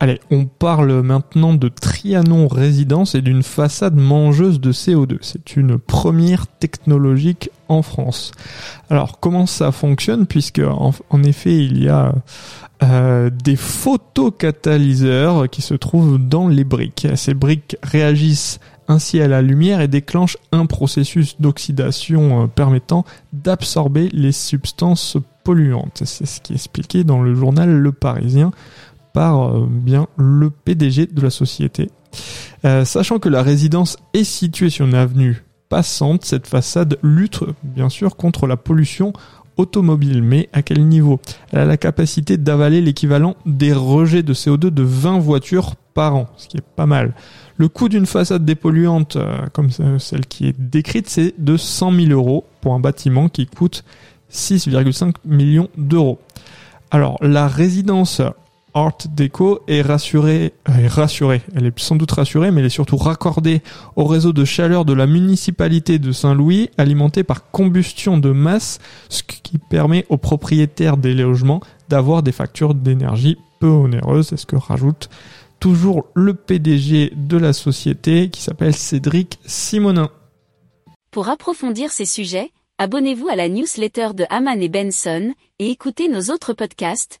Allez, on parle maintenant de Trianon Résidence et d'une façade mangeuse de CO2. C'est une première technologique en France. Alors, comment ça fonctionne? Puisque, en, effet, il y a euh, des photocatalyseurs qui se trouvent dans les briques. Ces briques réagissent ainsi à la lumière et déclenchent un processus d'oxydation euh, permettant d'absorber les substances polluantes. C'est ce qui est expliqué dans le journal Le Parisien par euh, bien le PDG de la société. Euh, sachant que la résidence est située sur une avenue passante, cette façade lutte bien sûr contre la pollution automobile. Mais à quel niveau? Elle a la capacité d'avaler l'équivalent des rejets de CO2 de 20 voitures par an, ce qui est pas mal. Le coût d'une façade dépolluante euh, comme celle qui est décrite, c'est de 100 000 euros pour un bâtiment qui coûte 6,5 millions d'euros. Alors la résidence Art Deco est rassurée, est rassurée. Elle est sans doute rassurée, mais elle est surtout raccordée au réseau de chaleur de la municipalité de Saint-Louis, alimenté par combustion de masse, ce qui permet aux propriétaires des logements d'avoir des factures d'énergie peu onéreuses. C'est ce que rajoute toujours le PDG de la société qui s'appelle Cédric Simonin. Pour approfondir ces sujets, abonnez-vous à la newsletter de Haman et Benson et écoutez nos autres podcasts